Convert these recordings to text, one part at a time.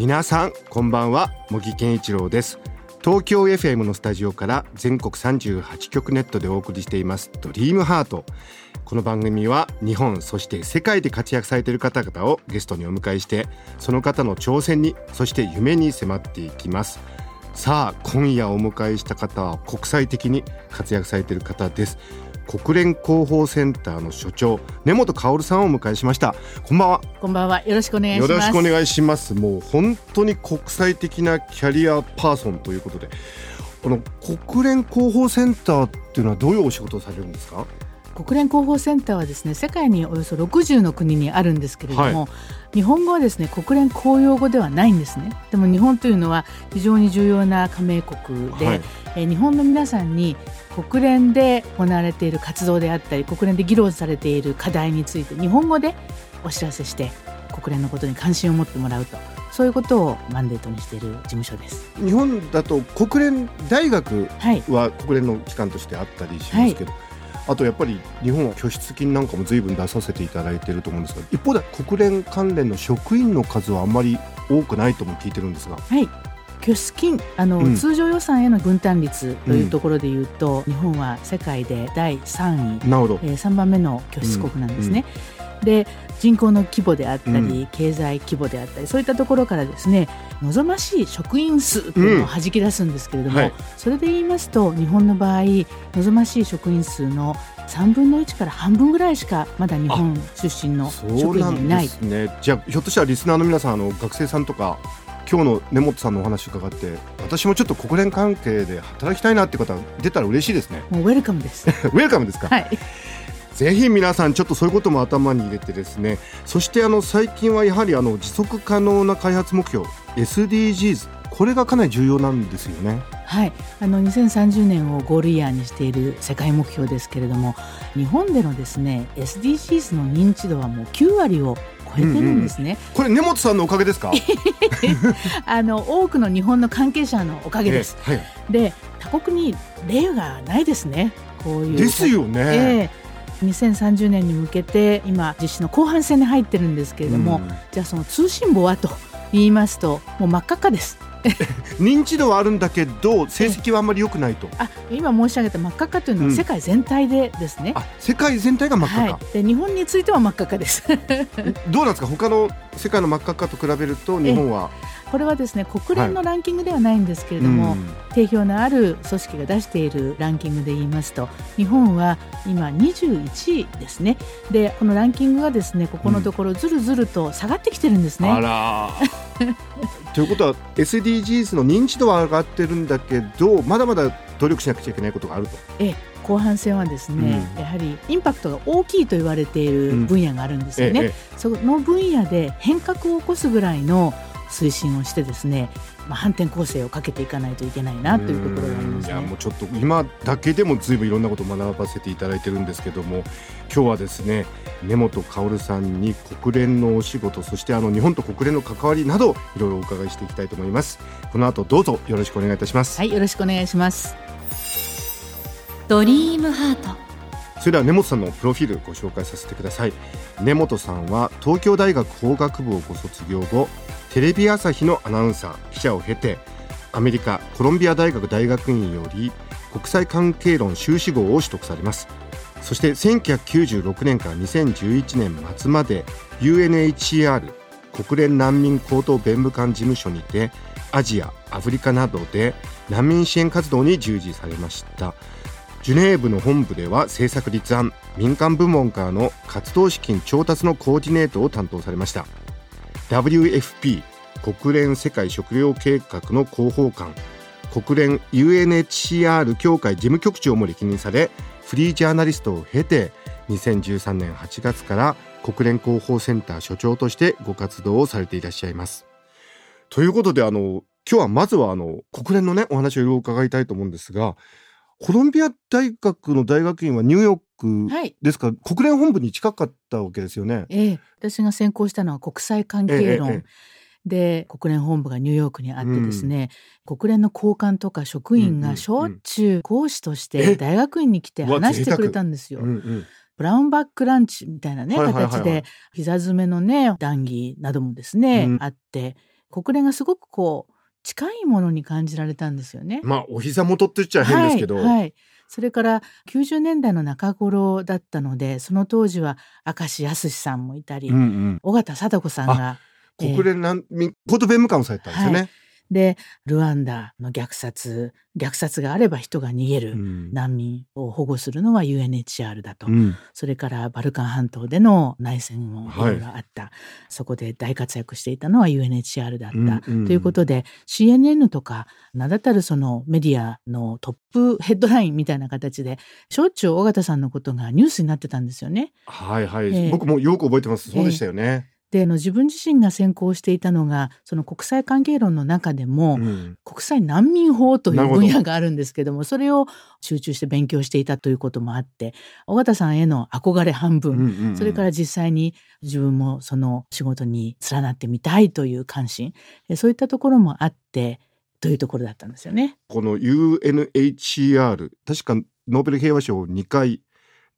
皆さんこんばんは茂木健一郎です。東京 FM のスタジオから全国38局ネットでお送りしていますドリームハート。この番組は日本そして世界で活躍されている方々をゲストにお迎えしてその方の挑戦にそして夢に迫っていきます。さあ今夜お迎えした方は国際的に活躍されている方です。国連広報センターの所長根本薫さんをお迎えしましたこんばんはこんばんは。よろしくお願いします。よろしくお願いします。もう本当に国際的なキャリアパーソンということで、この国連広報センターっていうのはどういうお仕事をされるんですか？国連広報センターはですね、世界におよそ60の国にあるんですけれども、日本語はですね、国連公用語ではないんですね。でも日本というのは非常に重要な加盟国で、はいえー日本の皆さんに国連で行われている活動であったり、国連で議論されている課題について日本語でお知らせして、国連のことに関心を持ってもらうと。そういうことをマンデートにしている事務所です。日本だと国連大学はい。は国連の機関としてあったりしますけど。あとやっぱり日本は拠出金なんかも随分出させていただいていると思うんですが一方で国連関連の職員の数はあんまり多くないとも聞いてるんですが。はい。拠出金あの、うん。通常予算への分担率というところでいうと、日本は世界で第3位、なるほど。えー、3番目の拠出国なんですね。で人口の規模であったり、う経済規模であったりそういったところからですね望ましい職員数というのを弾き出すんですけれども、はいそれで言いますと日本の場合望ましい職員数の3分の1から半分ぐらいしかまだ日本出身のそう職員なんがいないですね。じゃあひょっとしたらリスナーの皆さんあの学生さんとか今日の根本さんのお話伺って私もちょっと国連関係で働きたいなって方出たら嬉しいですね。もうウェルカムです。ウェルカムですか？はいぜひ皆さんちょっとそういうことも頭に入れてですね。そしてあの最近はやはりあの持続可能な開発目標 SDGs これがかなり重要なんですよね。はい、あの2030年をゴールイヤーにしている世界目標ですけれども日本でのですね SDGs の認知度はもう9割を超えてるんですね、これ根本さんのおかげですか？あの多くの日本の関係者のおかげです、ええはい。で他国に例がないですねこういうですよね。ええ2030年に向けて今実施の後半戦に入ってるんですけれども、うん。じゃあその通信簿はと言いますともう真っ赤っかです 認知度はあるんだけど成績はあんまり良くないと。あ今申し上げた真っ赤っかというのうん。は世界全体でですね、あ世界全体が真っ赤か。はい、で日本については真っ赤っかです。どうなんですか？他の世界の真っ赤っかと比べると日本は、これはですね国連のランキングではないんですけれども、うん。定評のある組織が出しているランキングで言いますと日本は今21位ですね。でこのランキングがですねここのところずるずると下がってきてるんですね。あらー ということは SDGs の認知度は上がってるんだけどまだまだ努力しなくちゃいけないことがあると。え後半戦はですね、うんやはりインパクトが大きいと言われている分野があるんですよね。ええその分野で変革を起こすぐらいの推進をしてですね、まあ、反転攻勢をかけていかないといけないなというところがありますいやもね。うちょっと今だけでもずいぶんいろんなことを学ばせていただいてるんですけども今日はですね根本薫さんに国連のお仕事そしてあの日本と国連の関わりなどいろいろお伺いしていきたいと思いますこの後どうぞよろしくお願いいたします、はい、よろしくお願いします。ドリームハートそれでは根本さんのプロフィールご紹介させてください根本さんは東京大学法学部をご卒業後テレビ朝日のアナウンサー記者を経てアメリカコロンビア大学大学院より国際関係論修士号を取得されます。そして1996年から2011年末まで UNHCR 国連難民高等弁務官事務所にてアジアアフリカなどで難民支援活動に従事されました。ジュネーブの本部では政策立案民間部門からの活動資金調達のコーディネートを担当されました。WFP 国連世界食糧計画の広報官国連 UNHCR 協会事務局長も歴任されフリージャーナリストを経て2013年8月から国連広報センター所長としてご活動をされていらっしゃいます。ということであの今日はまずはあの国連のねお話をいろいろ伺いたいと思うんですがコロンビア大学の大学院はニューヨークはい。ですか？ら、国連本部に近かったわけですよね。ええ、私が専攻したのは国際関係論。ええええで国連本部がニューヨークにあってですね、国連の高官とか職員うんうんうん。がしょっちゅう講師としえて大学院に来て話してくれたんですよ。うんうん。ブラウンバックランチみたいなね、形で膝詰めのね談義などもですね、うん。あって国連がすごくこう近いものに感じられたんですよね。まあお膝元って言っちゃ変ですけど、はいはいそれから90年代の中頃だったのでその当時は明石康さんもいたり、うんうん尾形貞子さんがええ国連難民コート弁務官をされたんですよね。でルワンダの虐殺虐殺があれば人が逃げる、うん。難民を保護するのは UNHR だと、うん。それからバルカン半島での内戦もいはい。ろいろあった、そこで大活躍していたのは UNHR だった、うんうん。ということで CNN とか名だたるそのメディアのトップヘッドラインみたいな形でしょっちゅう尾形さんのことがニュースになってたんですよね。はいはい、ええ。僕もよく覚えてます。そうでしたよね。であの自分自身が専攻していたのがその国際関係論の中でも、うん。国際難民法という分野があるんですけどもそれを集中して勉強していたということもあって尾形さんへの憧れ半分、うんうんうん。それから実際に自分もその仕事に連なってみたいという関心えそういったところもあってというところだったんですよね。この UNHCR 確かノーベル平和賞を2回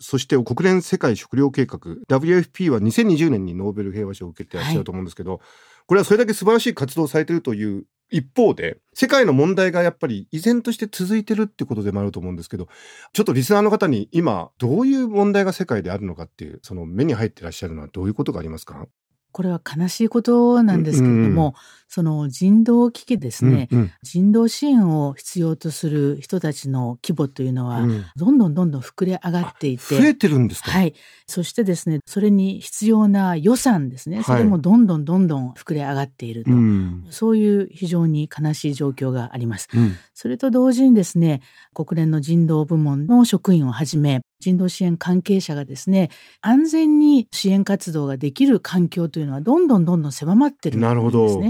そして国連世界食糧計画 WFP は2020年にノーベル平和賞を受けてらっしゃると思うんですけど、これはそれだけ素晴らしい活動をされているという一方で世界の問題がやっぱり依然として続いてるってことでもあると思うんですけどちょっとリスナーの方に今どういう問題が世界であるのかっていうその目に入ってらっしゃるのはどういうことがありますか？これは悲しいことなんですけれども、うんその人道危機ですね、うんうん。人道支援を必要とする人たちの規模というのは、うん。どんどんどんどん膨れ上がっていて増えてるんですか、はい。そしてですね、それに必要な予算ですね、はい。それもどんどんどんどん膨れ上がっていると。うん。そういう非常に悲しい状況があります。うん。それと同時にですね、国連の人道部門の職員をはじめ、人道支援関係者がですね、安全に支援活動ができる環境というのはどんどんどんどん狭まってるんですね。なるほど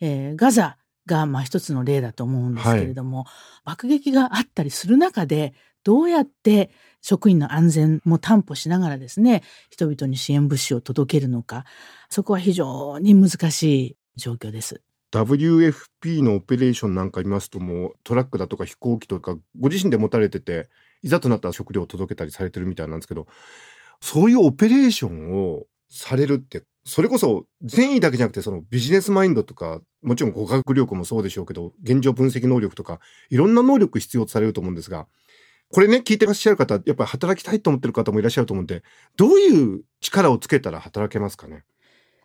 えーガザがまあ一つの例だと思うんですけれども、爆撃があったりする中でどうやって職員の安全も担保しながらですね人々に支援物資を届けるのかそこは非常に難しい状況です。WFP のオペレーションなんか見ますともうトラックだとか飛行機とかご自身で持たれてていざとなったら食料を届けたりされてるみたいなんですけどそういうオペレーションをされるってそれこそ善意だけじゃなくてそのビジネスマインドとかもちろん語学力もそうでしょうけど現状分析能力とかいろんな能力必要とされると思うんですがこれね聞いてらっしゃる方やっぱり働きたいと思ってる方もいらっしゃると思うんでどういう力をつけたら働けますかね？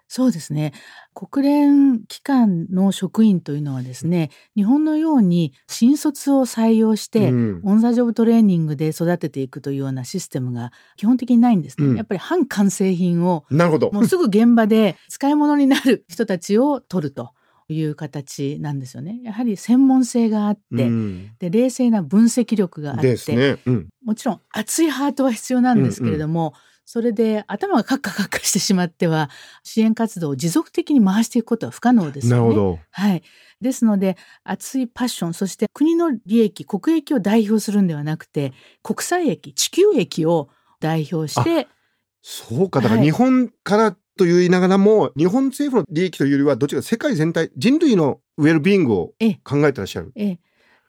そうですね国連機関の職員というのはですね日本のように新卒を採用して、うんオン・ザ・ジョブトレーニングで育てていくというようなシステムが基本的にないんですね。うんやっぱり半完成品をなるほどもうすぐ現場で使い物になる人たちを取るという形なんですよね。やはり専門性があって、うんで冷静な分析力があって、ね。うんもちろん熱いハートは必要なんですけれども、それで頭がカッカカッカしてしまっては支援活動を持続的に回していくことは不可能ですよね。なるほど。はい。ですので、熱いパッション、そして国の利益、国益を代表するんではなくて、国際益、地球益を代表して、そうか。だからはい日本からと言いながらも、日本政府の利益というよりは、どちらか世界全体、人類のウェルビーイングをええ考えてらっしゃる。ええ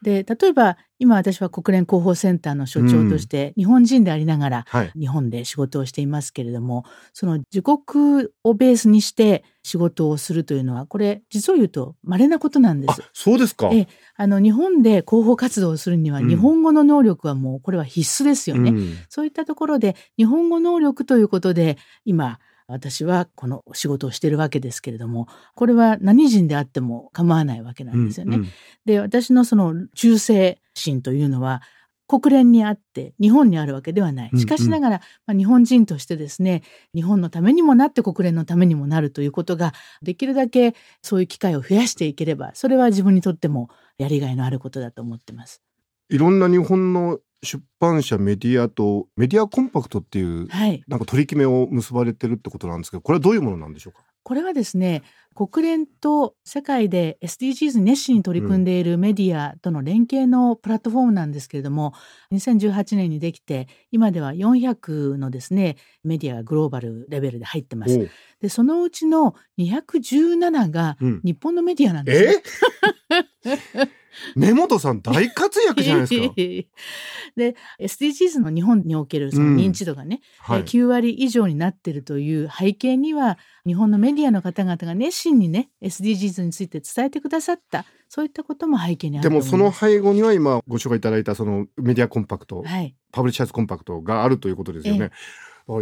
で、例えば、今私は国連広報センターの所長として、日本人でありながら、はい。日本で仕事をしていますけれども、その自国をベースにして仕事をするというのは、これ、実を言うと稀なことなんであす。、そうですか。ええあの、日本で広報活動をするには、うん日本語の能力はもう、これは必須ですよね。うんそういったところで日本語能力ということで今私はこの仕事をしているわけですけれどもこれは何人であっても構わないわけなんですよね。うんうんで私のその忠誠心というのは国連にあって日本にあるわけではない。しかしながら、まあ、日本人としてですね日本のためにもなって国連のためにもなるということができるだけそういう機会を増やしていければそれは自分にとってもやりがいのあることだと思ってます。いろんな日本の出版社、メディアと、メディアコンパクトっていう、はい。なんか取り決めを結ばれてるってことなんですけど、これはどういうものなんでしょうか？これはですね国連と世界で SDGs に熱心に取り組んでいるメディアとの連携のプラットフォームなんですけれども、2018年にできて今では400のですねメディアがグローバルレベルで入ってます。でそのうちの217がうん。日本のメディアなんですね。え？根本さん大活躍じゃないですか。で SDGs の日本におけるその認知度がね、はい。9割以上になっているという背景には日本のメディアの方々が熱心にね SDGs について伝えてくださったそういったことも背景にあるで。もその背後には今ご紹介いただいたそのメディアコンパクト、はい、パブリッシャーズコンパクトがあるということですよね。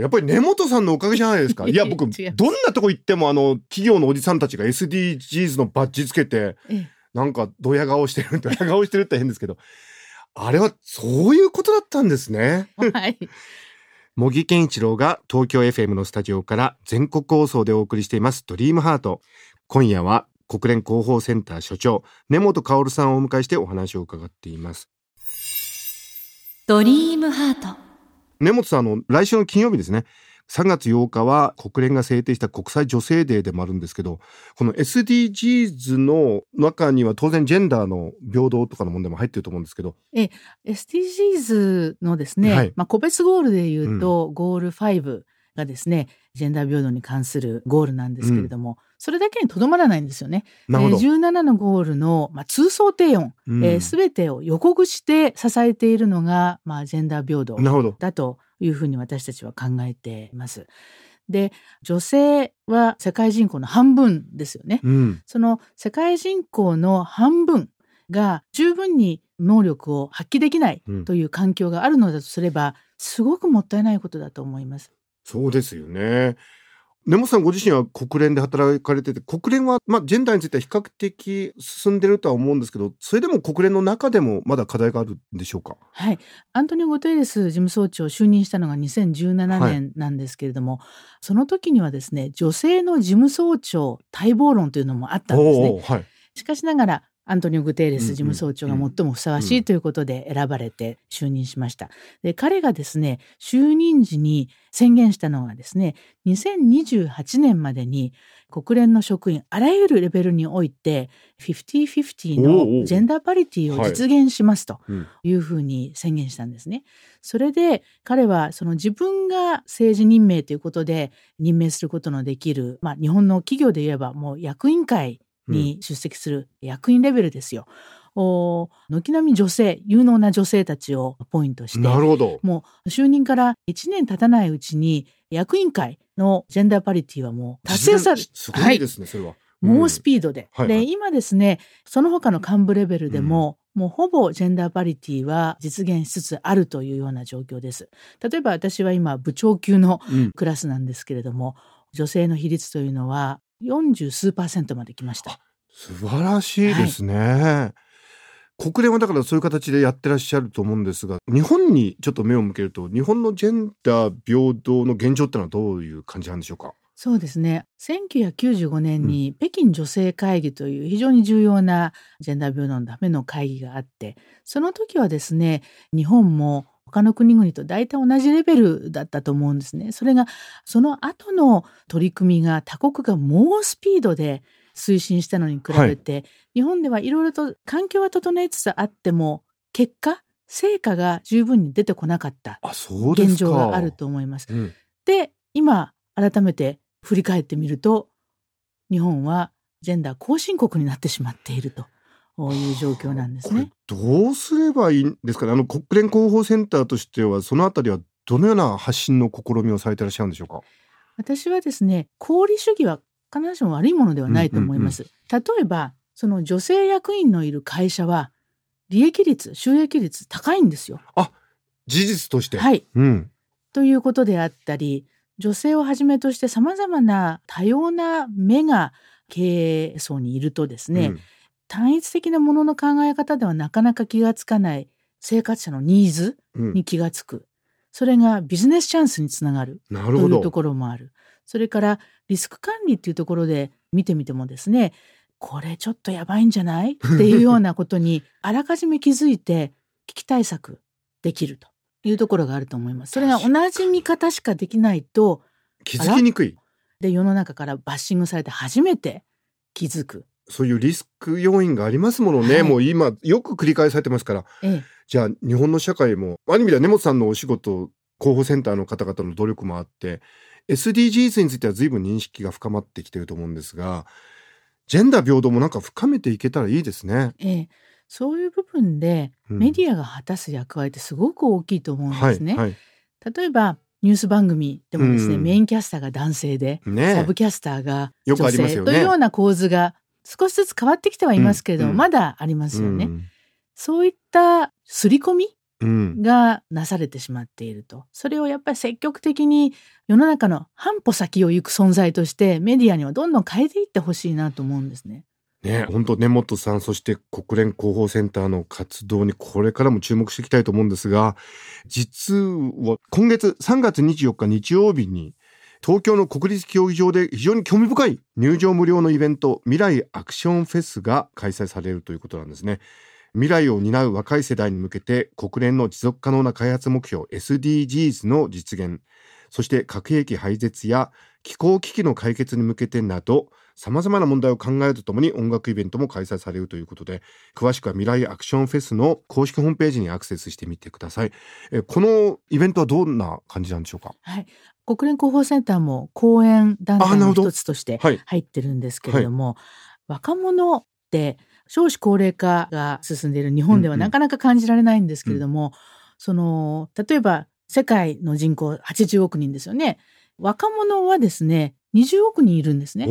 やっぱり根本さんのおかげじゃないですか。いや僕どんなとこ行ってもあの企業のおじさんたちが SDGs のバッジつけてええなんかドヤ顔してる ドヤ顔してるって変ですけどあれはそういうことだったんですね。はい、茂木健一郎が東京 FM のスタジオから全国放送でお送りしています「ドリームハート。今夜は国連広報センター所長根本薫さんをお迎えしてお話を伺っています。ドリームハート。根本さんあの来週の金曜日ですね3月8日は国連が制定した国際女性デーでもあるんですけどこの SDGs の中には当然ジェンダーの平等とかの問題も入ってると思うんですけど。SDGs のですね、はい。まあ、個別ゴールで言うと、ゴール5がですねジェンダー平等に関するゴールなんですけれども、それだけにとどまらないんですよね。えー17のゴールの、まあ、通奏低音、うんえー全てを予告して支えているのが、まあ、ジェンダー平等なるほどだというふうに私たちは考えています。で女性は世界人口の半分ですよね。うんその世界人口の半分が十分に能力を発揮できないうんという環境があるのだとすれば、すごくもったいないことだと思います。そうですよね。根本さんご自身は国連で働かれてて国連は、まあ、ジェンダーについては比較的進んでるとは思うんですけどそれでも国連の中でもまだ課題があるんでしょうか？はい、アントニオ・グテーレス事務総長就任したのが2017はい。年なんですけれども、その時にはですね女性の事務総長待望論というのもあったんですね。はい、しかしながらアントニオ・グテーレス事務総長が最もふさわしいということで選ばれて就任しました。で彼がですね就任時に宣言したのはですね2028年までに国連の職員あらゆるレベルにおいて50-50おうおうのジェンダーパリティを実現しますとうんいうふうに宣言したんですね。それで彼はその自分が政治任命ということで任命することのできる、まあ、日本の企業で言えばもう役員会に出席する役員レベルですよ。お軒並み女性有能な女性たちをポイントしてなるほど。もう就任から1年経たないうちに役員会のジェンダーパリティはもう達成されすごいですね、それは。猛スピードで。はいはいで、今ですね、その他の幹部レベルでも、もうほぼジェンダーパリティは実現しつつあるというような状況です。例えば私は今部長級のうんうんクラスなんですけれども、女性の比率というのは40数パーセントまで来ました。素晴らしいですね。国連はだからそういう形でやってらっしゃると思うんですが日本にちょっと目を向けると日本のジェンダー平等の現状ってのはどういう感じなんでしょうか？そうですね。1995年に北京女性会議という非常に重要なジェンダー平等のための会議があって、その時はですね、日本も他の国々と大体同じレベルだったと思うんですね。それが、その後の取り組みが他国が猛スピードで推進したのに比べて、日本ではいろいろと環境は整えつつあっても、結果、成果が十分に出てこなかった現状があると思います。うんで今改めて振り返ってみると日本はジェンダー後進国になってしまっているという状況なんですね。どうすればいいんですかね？あの国連広報センターとしてはそのあたりはどのような発信の試みをされてらっしゃるんでしょうか？私はですね功利主義は必ずしも悪いものではないと思います。例えばその女性役員のいる会社は利益率収益率高いんですよ。事実として、はいうん、ということであったり女性をはじめとしてさまざまな多様な目が経営層にいるとですね、うん単一的なものの考え方ではなかなか気がつかない生活者のニーズうん。に気がつく、それがビジネスチャンスにつながるというところもある。それからリスク管理っていうところで見てみてもですねこれちょっとやばいんじゃない？っていうようなことに あらかじめ気づいて危機対策できるというところがあると思います。それが同じ見方しかできないと気づきにくい。で世の中からバッシングされて初めて気づく。そういうリスク要因がありますものね、はい。もう今よく繰り返されてますから。ええ、じゃあ日本の社会もある意味では根本さんのお仕事広報センターの方々の努力もあって SDGs については随分認識が深まってきてると思うんですがジェンダー平等もなんか深めていけたらいいですね。ええ、そういう部分でうん。メディアが果たす役割ってすごく大きいと思うんはいですね。はい例えばニュース番組でもですね、うん。メインキャスターが男性で、ねサブキャスターが女りますよね。性というような構図が少しずつ変わってきてはいますけれども、うんうんまだありますよね。うんそういった刷り込みうんがなされてしまっていると。それをやっぱり積極的に世の中の半歩先を行く存在としてメディアにはどんどん変えていってほしいなと思うんですね。ね本当根本さんそして国連広報センターの活動にこれからも注目していきたいと思うんですが実は今月3月24日日曜日に東京の国立競技場で非常に興味深い入場無料のイベント未来アクションフェスが開催されるということなんですね。未来を担う若い世代に向けて国連の持続可能な開発目標 SDGs の実現。そして核兵器廃絶や気候危機の解決に向けてなど様々な問題を考えるとともに音楽イベントも開催されるということで詳しくは未来アクションフェスの公式ホームページにアクセスしてみてください。えこのイベントはどんな感じなんでしょうか？はい。国連広報センターも講演団体の一つとしてはい。入ってるんですけれども、若者って少子高齢化が進んでいる日本ではうんうん。なかなか感じられないんですけれども、その例えば世界の人口80億人ですよね。若者はですね20億人いるんですね。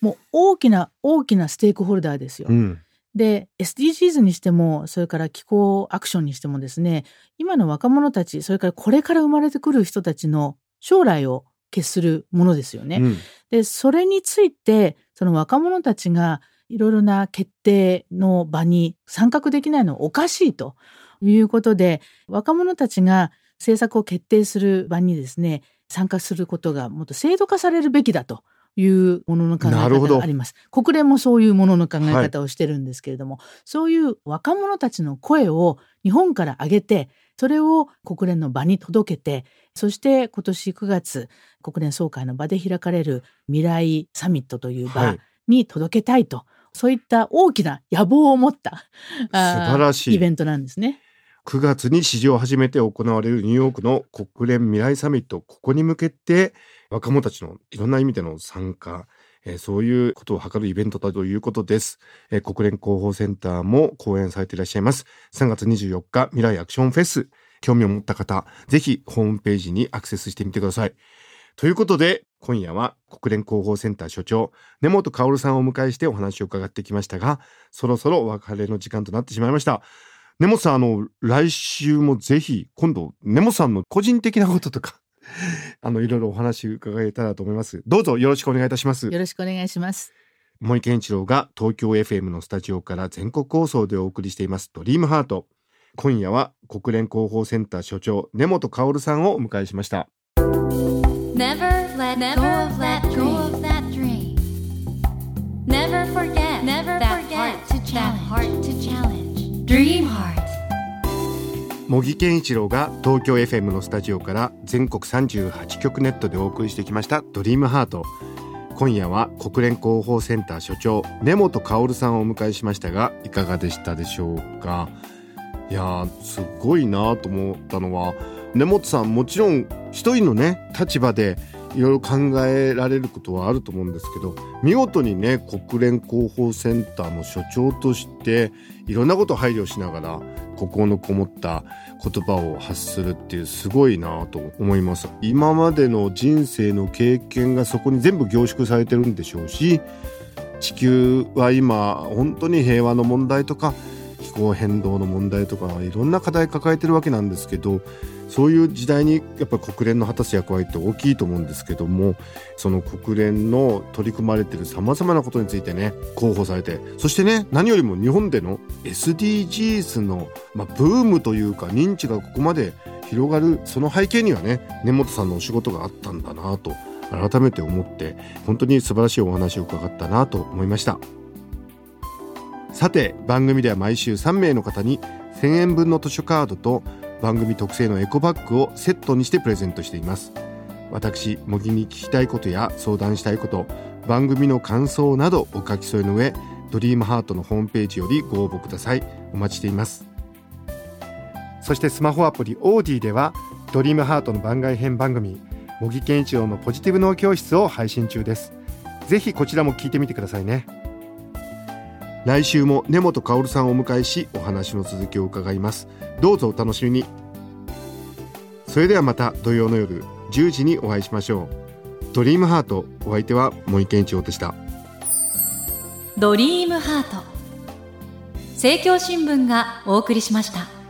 もう大きな大きなステークホルダーですよ、うん。で SDGs にしてもそれから気候アクションにしてもですね今の若者たちそれからこれから生まれてくる人たちの将来を決するものですよね。うんでそれについてその若者たちがいろいろな決定の場に参画できないのはおかしいということで若者たちが政策を決定する場にですね参加することがもっと制度化されるべきだというものの考え方があります。国連もそういうものの考え方をしてるんですけれども、そういう若者たちの声を日本から上げてそれを国連の場に届けてそして今年9月国連総会の場で開かれる未来サミットというは場い。に届けたいと、そういった大きな野望を持った素晴らしい。イベントなんですね。9月に史上初めて行われるニューヨークの国連未来サミット。ここに向けて若者たちのいろんな意味での参加、えーそういうことを図るイベントだということです、えー国連広報センターも講演されていらっしゃいます。3月24日未来アクションフェス。興味を持った方ぜひホームページにアクセスしてみてください。ということで今夜は国連広報センター所長根本薫さんをお迎えしてお話を伺ってきましたがそろそろお別れの時間となってしまいました。根本さんあの来週もぜひ今度根本さんの個人的なこととかあのいろいろお話伺えたらと思いますどうぞよろしくお願いいたしますよろしくお願いします。森健一郎が東京 FM のスタジオから全国放送でお送りしていますドリームハート今夜は国連広報センター所長根本薫さんをお迎えしました Never let go of that dream. Never forget Never to that heart to challenge. Dream Heart. 茂木健一郎が東京 FM のスタジオから全国38局ネットでお送りしてきましたドリームハート。今夜は国連広報センター所長根本薫さんをお迎えしましたがいかがでしたでしょうか？いやすごいなと思ったのは根本さんもちろん一人のね立場でいろいろ考えられることはあると思うんですけど見事にね国連広報センターの所長としていろんなことを配慮しながら心のこもった言葉を発するっていうすごいなと思います。今までの人生の経験がそこに全部凝縮されてるんでしょうし地球は今本当に平和の問題とか気候変動の問題とかいろんな課題抱えてるわけなんですけどそういう時代にやっぱり国連の果たす役割って大きいと思うんですけどもその国連の取り組まれてるさまざまなことについてね広報されてそしてね何よりも日本での SDGs の、まあ、ブームというか認知がここまで広がるその背景にはね根本さんのお仕事があったんだなと改めて思って本当に素晴らしいお話を伺ったなと思いました。さて番組では毎週3名の方に1000円分の図書カードと番組特製のエコバッグをセットにしてプレゼントしています。私茂木に聞きたいことや相談したいこと番組の感想などお書き添えの上ドリームハートのホームページよりご応募ください。お待ちしています。そしてスマホアプリオーディではドリームハートの番外編番組茂木健一郎のポジティブ脳教室を配信中です。ぜひこちらも聞いてみてくださいね。来週も根本薫さんをお迎えしお話の続きを伺います。どうぞお楽しみに。それではまた土曜の夜10時にお会いしましょう。ドリームハートお相手は森健一郎でした。ドリームハート。政教新聞がお送りしました。